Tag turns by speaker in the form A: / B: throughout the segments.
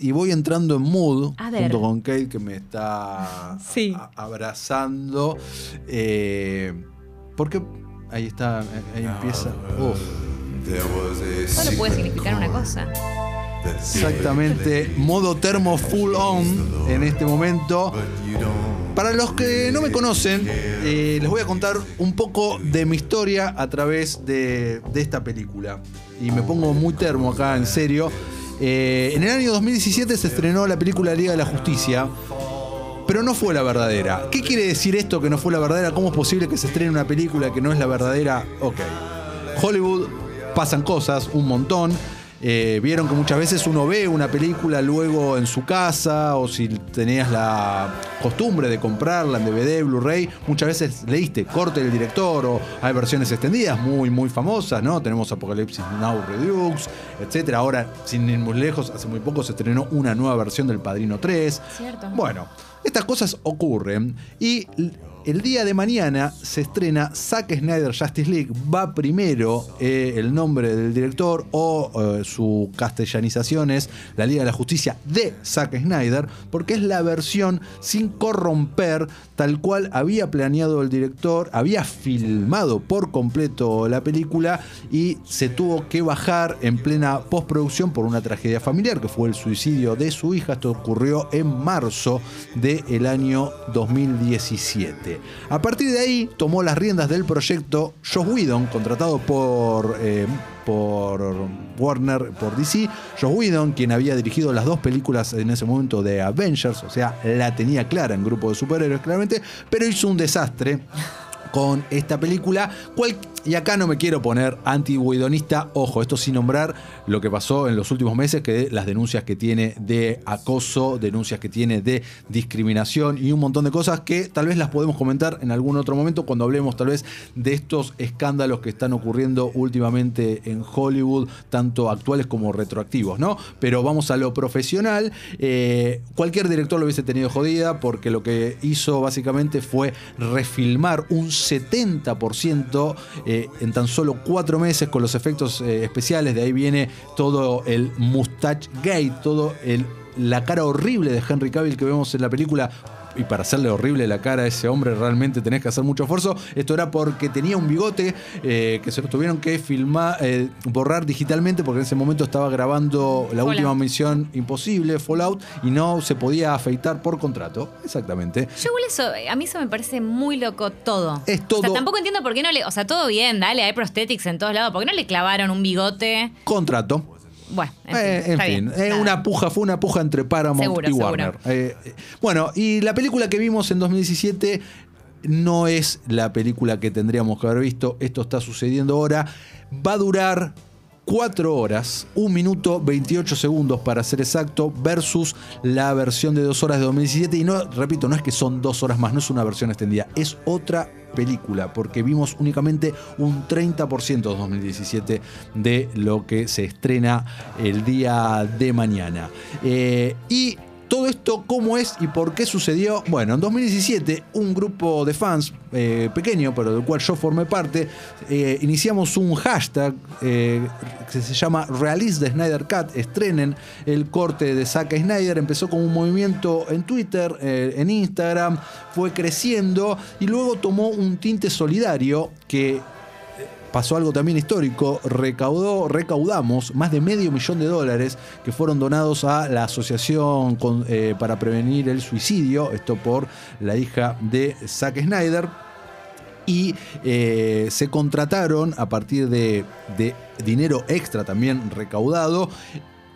A: y voy entrando en mood junto con Kate que me está
B: Sí.
A: abrazando. eh, porque ahí está, ahí empieza. Uf,
B: Solo puede significar una cosa.
A: exactamente, modo termo full on en este momento. Para los que no me conocen, eh, les voy a contar un poco de mi historia a través de, de esta película. Y me pongo muy termo acá, en serio. Eh, en el año 2017 se estrenó la película Liga de la Justicia, pero no fue la verdadera. ¿Qué quiere decir esto que no fue la verdadera? ¿Cómo es posible que se estrene una película que no es la verdadera? Ok. Hollywood pasan cosas, un montón. Eh, Vieron que muchas veces uno ve una película luego en su casa o si tenías la costumbre de comprarla en DVD, Blu-ray, muchas veces leíste corte del director o hay versiones extendidas muy muy famosas, ¿no? Tenemos Apocalipsis Now Redux, etcétera. Ahora, sin ir muy lejos, hace muy poco se estrenó una nueva versión del Padrino 3.
B: Cierto.
A: Bueno, estas cosas ocurren y el día de mañana se estrena Zack Snyder Justice League. Va primero eh, el nombre del director o eh, su castellanización es La Liga de la Justicia de Zack Snyder, porque es la versión sin corromper tal cual había planeado el director, había filmado por completo la película y se tuvo que bajar en plena postproducción por una tragedia familiar que fue el suicidio de su hija. Esto ocurrió en marzo del año 2017. A partir de ahí tomó las riendas del proyecto Josh Whedon, contratado por... eh, por Warner, por DC, Josh Whedon, quien había dirigido las dos películas en ese momento de Avengers, o sea, la tenía clara en grupo de superhéroes claramente, pero hizo un desastre con esta película. Y acá no me quiero poner anti-widonista, ojo, esto sin nombrar lo que pasó en los últimos meses, que las denuncias que tiene de acoso, denuncias que tiene de discriminación y un montón de cosas que tal vez las podemos comentar en algún otro momento cuando hablemos tal vez de estos escándalos que están ocurriendo últimamente en Hollywood, tanto actuales como retroactivos, ¿no? Pero vamos a lo profesional. Eh, cualquier director lo hubiese tenido jodida porque lo que hizo básicamente fue refilmar un 70% eh, en tan solo cuatro meses con los efectos eh, especiales. De ahí viene todo el mustache gate, todo el, la cara horrible de Henry Cavill que vemos en la película. Y para hacerle horrible la cara a ese hombre realmente tenés que hacer mucho esfuerzo. Esto era porque tenía un bigote eh, que se lo tuvieron que filmar, eh, borrar digitalmente porque en ese momento estaba grabando la
B: Fallout.
A: última misión imposible, Fallout, y no se podía afeitar por contrato. Exactamente.
B: Yo igual eso, a mí eso me parece muy loco todo.
A: Es
B: O
A: todo-
B: sea, tampoco entiendo por qué no le. O sea, todo bien, dale, hay prosthetics en todos lados. ¿Por qué no le clavaron un bigote?
A: Contrato.
B: Bueno, en fin.
A: Eh, en
B: está
A: fin,
B: bien.
A: eh, una puja, fue una puja entre Paramount
B: Seguro,
A: y. Warner. Eh, bueno, y la película que vimos en 2017 no es la película que tendríamos que haber visto. Esto está sucediendo ahora. Va a durar 4 horas, 1 minuto 28 segundos para ser exacto, versus la versión de 2 horas de 2017. Y no, repito, no es que son 2 horas más, no es una versión extendida, es otra película, porque vimos únicamente un 30% de 2017 de lo que se estrena el día de mañana. Eh, y todo esto, ¿cómo es y por qué sucedió? Bueno, en 2017, un grupo de fans, eh, pequeño, pero del cual yo formé parte, eh, iniciamos un hashtag eh, que se llama Release the Snyder Cut, estrenen el corte de Zack Snyder. Empezó como un movimiento en Twitter, en Instagram, fue creciendo y luego tomó un tinte solidario que pasó algo también histórico, recaudó, recaudamos más de medio millón de dólares que fueron donados a la Asociación eh, para Prevenir el Suicidio, esto por la hija de Zack Snyder. Y eh, se contrataron a partir de dinero extra también recaudado.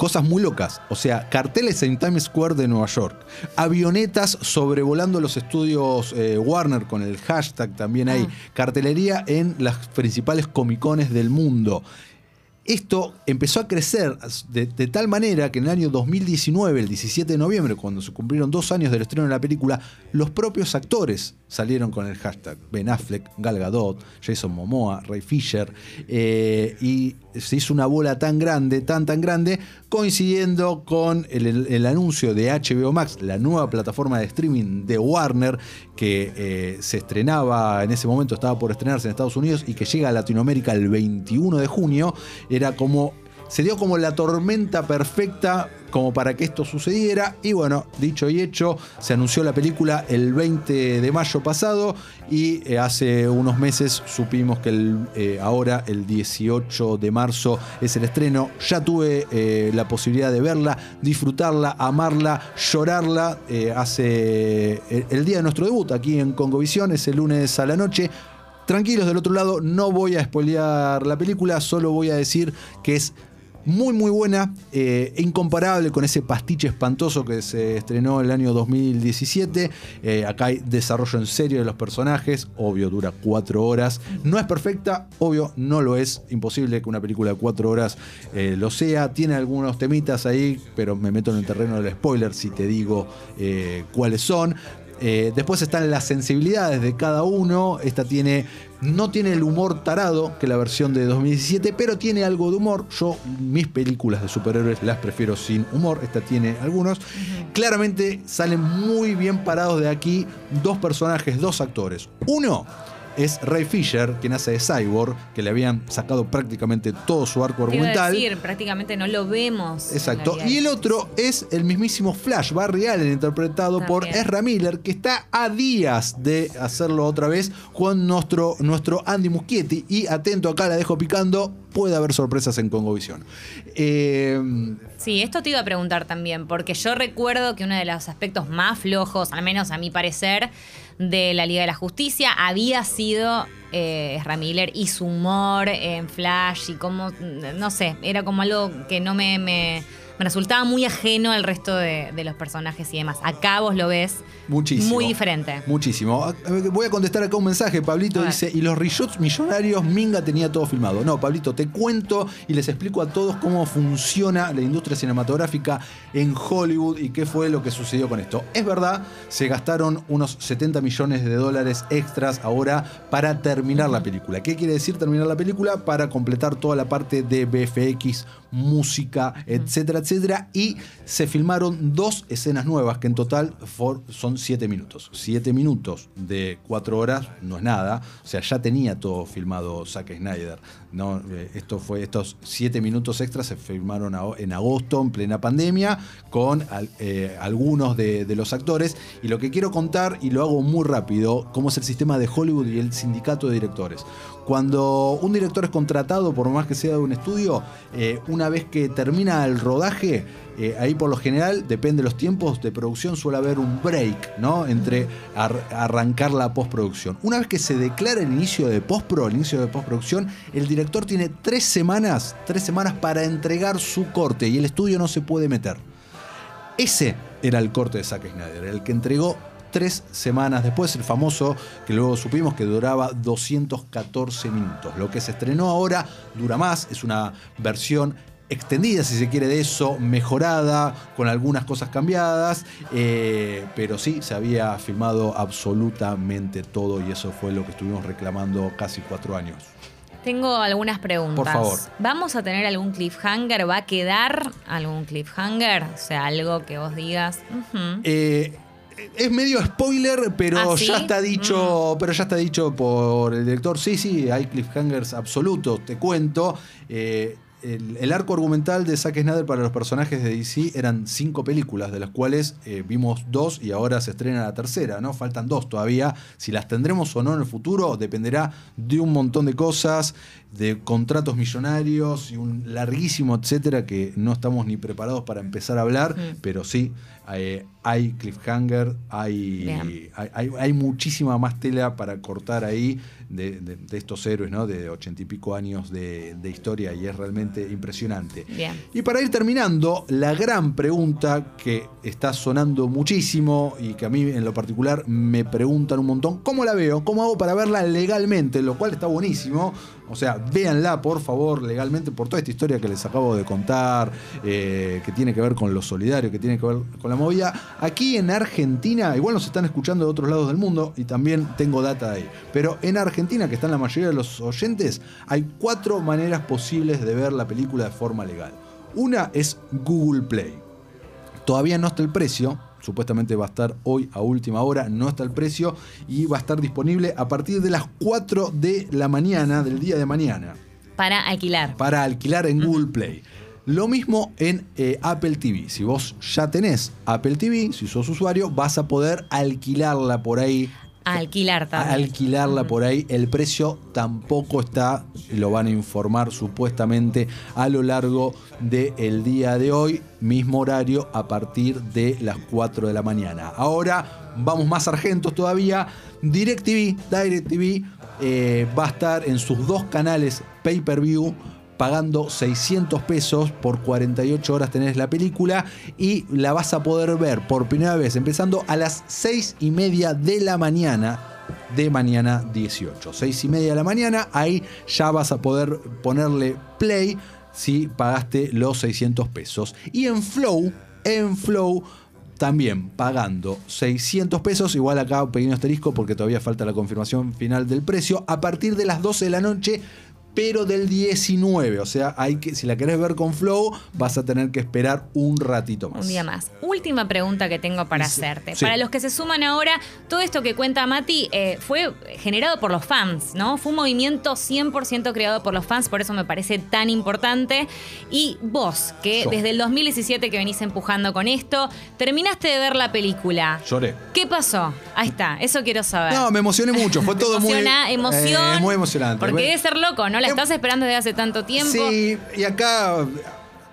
A: Cosas muy locas, o sea, carteles en Times Square de Nueva York, avionetas sobrevolando los estudios eh, Warner con el hashtag también ahí, cartelería en las principales comicones del mundo. Esto empezó a crecer de, tal manera que en el año 2019, el 17 de noviembre, cuando se cumplieron dos años del estreno de la película, los propios actores salieron con el hashtag. Ben Affleck, Gal Gadot, Jason Momoa, Ray Fisher, eh, y se hizo una bola tan grande, tan tan grande, coincidiendo con el anuncio de HBO Max, la nueva plataforma de streaming de Warner, que eh, se estrenaba en ese momento, estaba por estrenarse en Estados Unidos y que llega a Latinoamérica el 21 de junio, era como se dio como la tormenta perfecta como para que esto sucediera. Y bueno, dicho y hecho, se anunció la película el 20 de mayo pasado y eh, hace unos meses supimos que el, eh, ahora, el 18 de marzo, es el estreno. Ya tuve eh, la posibilidad de verla, disfrutarla, amarla, llorarla. hace el, el, día de nuestro debut aquí en Congovisión, es el lunes a la noche. Tranquilos del otro lado, no voy a spoilear la película, solo voy a decir que es muy muy buena, eh, incomparable con ese pastiche espantoso que se estrenó el año 2017. Eh, acá hay desarrollo en serio de los personajes, obvio dura cuatro horas. No es perfecta, obvio no lo es, imposible que una película de cuatro horas eh, lo sea. Tiene algunos temitas ahí, pero me meto en el terreno del spoiler si te digo cuáles son. Eh, después están las sensibilidades de cada uno. Esta tiene. No tiene el humor tarado que la versión de 2017, pero tiene algo de humor. Yo, mis películas de superhéroes las prefiero sin humor. Esta tiene algunos. Claramente salen muy bien parados de aquí dos personajes, dos actores. Uno es Ray Fisher, quien hace de Cyborg, que le habían sacado prácticamente todo su arco argumental.
B: decir, prácticamente no lo vemos.
A: Exacto. Y el otro es el mismísimo Flash, Barry Allen, interpretado por Ezra Miller, que está a días de hacerlo otra vez con nuestro, nuestro Andy Muschietti. Y atento, acá la dejo picando, puede haber sorpresas en Congovisión.
B: Eh, sí, esto te iba a preguntar también, porque yo recuerdo que uno de los aspectos más flojos, al menos a mi parecer, de la Liga de la Justicia. Había sido eh, Ramiller y su humor en Flash y como, no sé, era como algo que no me, me, resultaba muy ajeno al resto de, de, los personajes y demás. Acá vos lo ves
A: Muchísimo.
B: muy diferente.
A: Muchísimo. Voy a contestar acá un mensaje. Pablito dice, y los reshoots millonarios, Minga tenía todo filmado. No, Pablito, te cuento y les explico a todos cómo funciona la industria cinematográfica en Hollywood y qué fue lo que sucedió con esto. Es verdad, se gastaron unos 70 millones de dólares extras ahora para terminar la película. ¿Qué quiere decir terminar la película? Para completar toda la parte de BFX, música, etcétera, etcétera. Y se filmaron dos escenas nuevas que en total son siete minutos. Siete minutos de cuatro horas no es nada. O sea, ya tenía todo filmado Zack Snyder. ¿no? Eh, esto fue, estos siete minutos extras se filmaron en agosto, en plena pandemia, con eh, algunos de, de los actores. Y lo que quiero contar, y lo hago muy rápido, cómo es el sistema de Hollywood y el sindicato de directores. Cuando un director es contratado, por más que sea de un estudio, eh, una vez que termina el rodaje, eh, ahí por lo general, depende de los tiempos de producción, suele haber un break, ¿no? Entre arrancar la postproducción. Una vez que se declara el inicio de postpro, el inicio de postproducción, el director tiene tres semanas, tres semanas para entregar su corte y el estudio no se puede meter. Ese era el corte de Zack Snyder, el que entregó tres semanas después, el famoso que luego supimos que duraba 214 minutos. Lo que se estrenó ahora dura más, es una versión extendida, si se quiere, de eso, mejorada, con algunas cosas cambiadas, eh, pero sí, se había filmado absolutamente todo y eso fue lo que estuvimos reclamando casi cuatro años.
B: Tengo algunas preguntas.
A: Por favor.
B: ¿Vamos a tener algún cliffhanger? ¿Va a quedar algún cliffhanger? O sea, algo que vos digas.
A: eh, es medio spoiler, pero ¿Ah, ya está dicho, mm. pero ya está dicho por el director. Sí, sí, hay cliffhangers absolutos, te cuento. Eh, el, arco argumental de Zack Snyder para los personajes de DC eran cinco películas, de las cuales eh, vimos dos y ahora se estrena la tercera, ¿no? Faltan dos todavía. Si las tendremos o no en el futuro dependerá de un montón de cosas, de contratos millonarios y un larguísimo etcétera que no estamos ni preparados para empezar a hablar, pero sí, eh, hay cliffhanger, hay, hay, hay, muchísima más tela para cortar ahí de, estos héroes, ¿no? De ochenta y pico años de, historia y es realmente impresionante. Y para ir terminando, la gran pregunta que está sonando muchísimo y que a mí en lo particular me preguntan un montón, ¿cómo la veo? ¿Cómo hago para verla legalmente? Lo cual está buenísimo. O sea, véanla por favor legalmente por toda esta historia que les acabo de contar, eh, que tiene que ver con lo solidario, que tiene que ver con la movida. Aquí en Argentina, igual nos están escuchando de otros lados del mundo y también tengo data ahí, pero en Argentina, que están la mayoría de los oyentes, hay cuatro maneras posibles de ver la película de forma legal. Una es Google Play. Todavía no está el precio, supuestamente va a estar hoy a última hora, no está el precio y va a estar disponible a partir de las 4 de la mañana del día de mañana.
B: Para alquilar.
A: Para alquilar en Google Play. Lo mismo en eh, Apple TV. Si vos ya tenés Apple TV, si sos usuario, vas a poder alquilarla por ahí.
B: Alquilar también.
A: Alquilarla por ahí. El precio tampoco está, lo van a informar supuestamente a lo largo del día de hoy, mismo horario a partir de las 4 de la mañana. Ahora vamos más argentos todavía. DirecTV, DirecTV eh, va a estar en sus dos canales pay-per-view pagando 600 pesos por 48 horas tenés la película y la vas a poder ver por primera vez empezando a las 6 y media de la mañana de mañana 18. 6 y media de la mañana, ahí ya vas a poder ponerle play si pagaste los 600 pesos. Y en Flow, en Flow también pagando 600 pesos, igual acá un pequeño asterisco porque todavía falta la confirmación final del precio, a partir de las 12 de la noche pero del 19. O sea, hay que, si la querés ver con Flow, vas a tener que esperar un ratito más.
B: Un día más. Última pregunta que tengo para hacerte. Para los que se suman ahora, todo esto que cuenta Mati eh, fue generado por los fans, ¿no? Fue un movimiento 100% creado por los fans, por eso me parece tan importante. Y vos, que desde el 2017 que venís empujando con esto, terminaste de ver la película.
A: Lloré.
B: ¿Qué pasó? Ahí está, eso quiero saber.
A: No, me emocioné mucho, fue todo muy...
B: Emoción.
A: Eh, muy emocionante.
B: Porque debe ser loco, ¿no? La estás esperando desde hace tanto tiempo.
A: Sí, y acá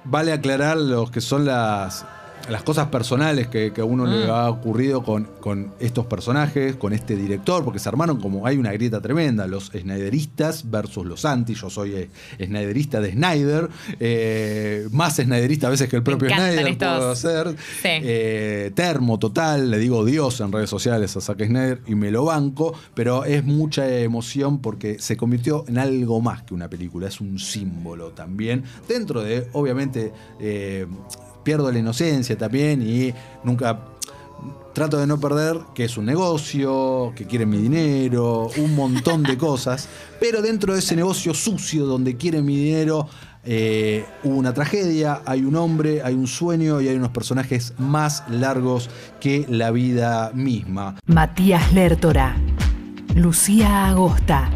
A: vale aclarar los que son las, las cosas personales que, a uno le mm. ha ocurrido con, con, estos personajes, con este director, porque se armaron como hay una grieta tremenda, los Snyderistas versus los anti, yo soy eh, Snyderista de Snyder, eh, más Snyderista a veces que el propio Snyder puedo ser, eh, termo total, le digo Dios en redes sociales a Zack Snyder y me lo banco, pero es mucha emoción porque se convirtió en algo más que una película, es un símbolo también, dentro de, obviamente, pierdo la inocencia también y nunca trato de no perder que es un negocio, que quieren mi dinero, un montón de cosas, pero dentro de ese negocio sucio donde quieren mi dinero eh, hubo una tragedia, hay un hombre, hay un sueño y hay unos personajes más largos que la vida misma.
C: Matías Lertora, Lucía Agosta,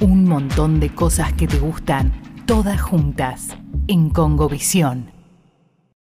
C: un montón de cosas que te gustan, todas juntas, en Congovisión.